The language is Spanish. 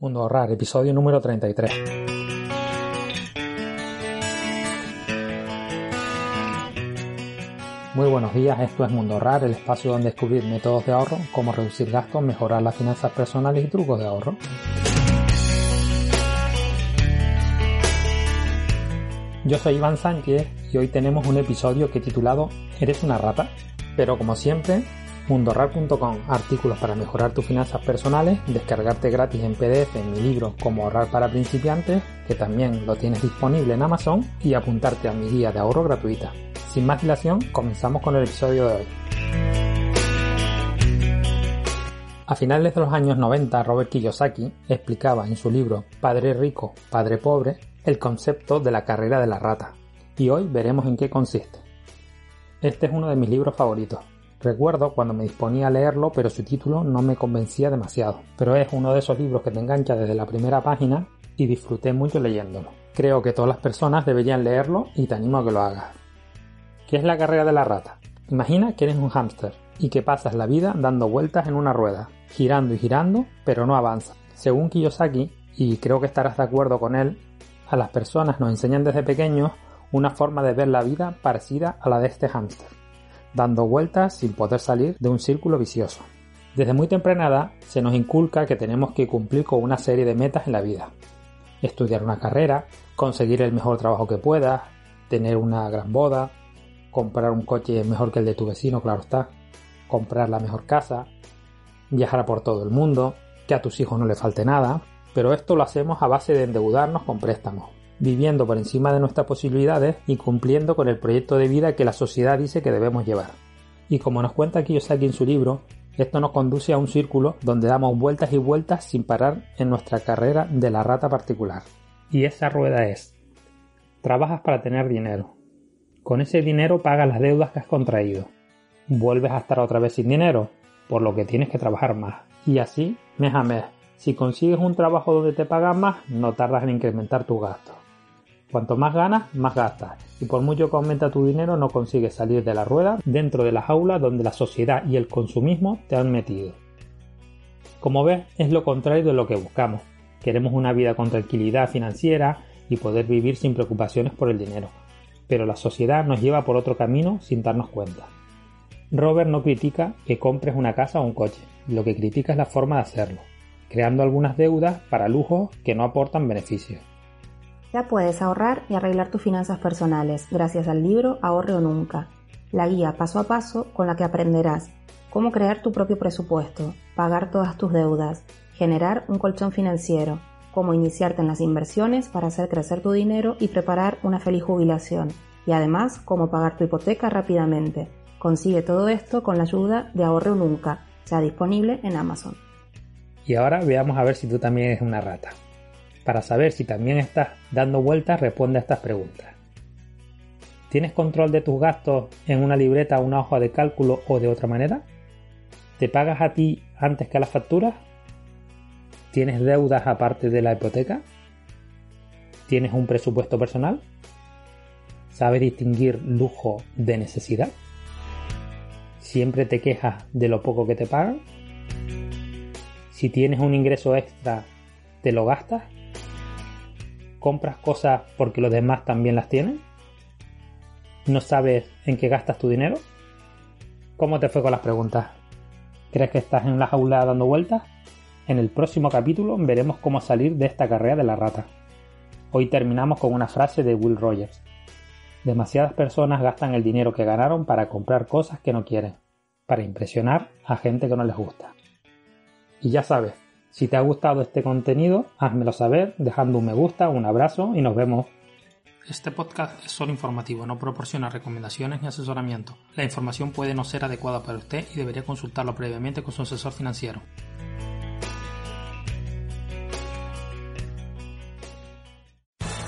Mundo Ahorrar, episodio número 33. Muy buenos días, esto es Mundo Ahorrar, el espacio donde descubrir métodos de ahorro, cómo reducir gastos, mejorar las finanzas personales y trucos de ahorro. Yo soy Iván Sánchez y hoy tenemos un episodio que he titulado ¿Eres una rata? Pero como siempre, mundoahorrar.com, artículos para mejorar tus finanzas personales, descargarte gratis en PDF en mi libro Como ahorrar para principiantes, que también lo tienes disponible en Amazon, y apuntarte a mi guía de ahorro gratuita. Sin más dilación, comenzamos con el episodio de hoy. A finales de los años 90, Robert Kiyosaki explicaba en su libro Padre Rico, Padre Pobre el concepto de la carrera de la rata, y hoy veremos en qué consiste. Este es uno de mis libros favoritos. Recuerdo cuando me disponía a leerlo, pero su título no me convencía demasiado. Pero es uno de esos libros que te engancha desde la primera página y disfruté mucho leyéndolo. Creo que todas las personas deberían leerlo y te animo a que lo hagas. ¿Qué es la carrera de la rata? Imagina que eres un hámster y que pasas la vida dando vueltas en una rueda, girando y girando, pero no avanza. Según Kiyosaki, y creo que estarás de acuerdo con él, a las personas nos enseñan desde pequeños una forma de ver la vida parecida a la de este hámster, dando vueltas sin poder salir de un círculo vicioso. Desde muy temprana edad se nos inculca que tenemos que cumplir con una serie de metas en la vida. Estudiar una carrera, conseguir el mejor trabajo que puedas, tener una gran boda, comprar un coche mejor que el de tu vecino, claro está, comprar la mejor casa, viajar por todo el mundo, que a tus hijos no le falte nada, pero esto lo hacemos a base de endeudarnos con préstamos, viviendo por encima de nuestras posibilidades y cumpliendo con el proyecto de vida que la sociedad dice que debemos llevar. Y como nos cuenta Kiyosaki en su libro, esto nos conduce a un círculo donde damos vueltas y vueltas sin parar en nuestra carrera de la rata particular. Y esa rueda es, trabajas para tener dinero, con ese dinero pagas las deudas que has contraído. Vuelves a estar otra vez sin dinero, por lo que tienes que trabajar más. Y así, mes a mes. Si consigues un trabajo donde te pagan más, no tardas en incrementar tus gastos. Cuanto más ganas, más gastas. Y por mucho que aumenta tu dinero, no consigues salir de la rueda dentro de la jaula donde la sociedad y el consumismo te han metido. Como ves, es lo contrario de lo que buscamos. Queremos una vida con tranquilidad financiera y poder vivir sin preocupaciones por el dinero pero la sociedad nos lleva por otro camino sin darnos cuenta. Robert no critica que compres una casa o un coche, lo que critica es la forma de hacerlo, creando algunas deudas para lujos que no aportan beneficios. Ya puedes ahorrar y arreglar tus finanzas personales gracias al libro Ahorre o Nunca, la guía paso a paso con la que aprenderás cómo crear tu propio presupuesto, pagar todas tus deudas, generar un colchón financiero, cómo iniciarte en las inversiones para hacer crecer tu dinero y preparar una feliz jubilación, y además cómo pagar tu hipoteca rápidamente. Consigue todo esto con la ayuda de Ahorre Nunca, ya disponible en Amazon. Y ahora veamos a ver si tú también eres una rata. Para saber si también estás dando vueltas, responde a estas preguntas. ¿Tienes control de tus gastos en una libreta, una hoja de cálculo o de otra manera? ¿Te pagas a ti antes que a las facturas? ¿Tienes deudas aparte de la hipoteca? ¿Tienes un presupuesto personal? ¿Sabes distinguir lujo de necesidad? ¿Siempre te quejas de lo poco que te pagan? Si tienes un ingreso extra, ¿te lo gastas? ¿Compras cosas porque los demás también las tienen? ¿No sabes en qué gastas tu dinero? ¿Cómo te fue con las preguntas? ¿Crees que estás en la jaula dando vueltas? En el próximo capítulo veremos cómo salir de esta carrera de la rata. Hoy terminamos con una frase de Will Rogers. Demasiadas personas gastan el dinero que ganaron para comprar cosas que no quieren, para impresionar a gente que no les gusta. Y ya sabes, si te ha gustado este contenido, házmelo saber dejando un me gusta, un abrazo y nos vemos. Este podcast es solo informativo, no proporciona recomendaciones ni asesoramiento. La información puede no ser adecuada para usted y debería consultarlo previamente con su asesor financiero.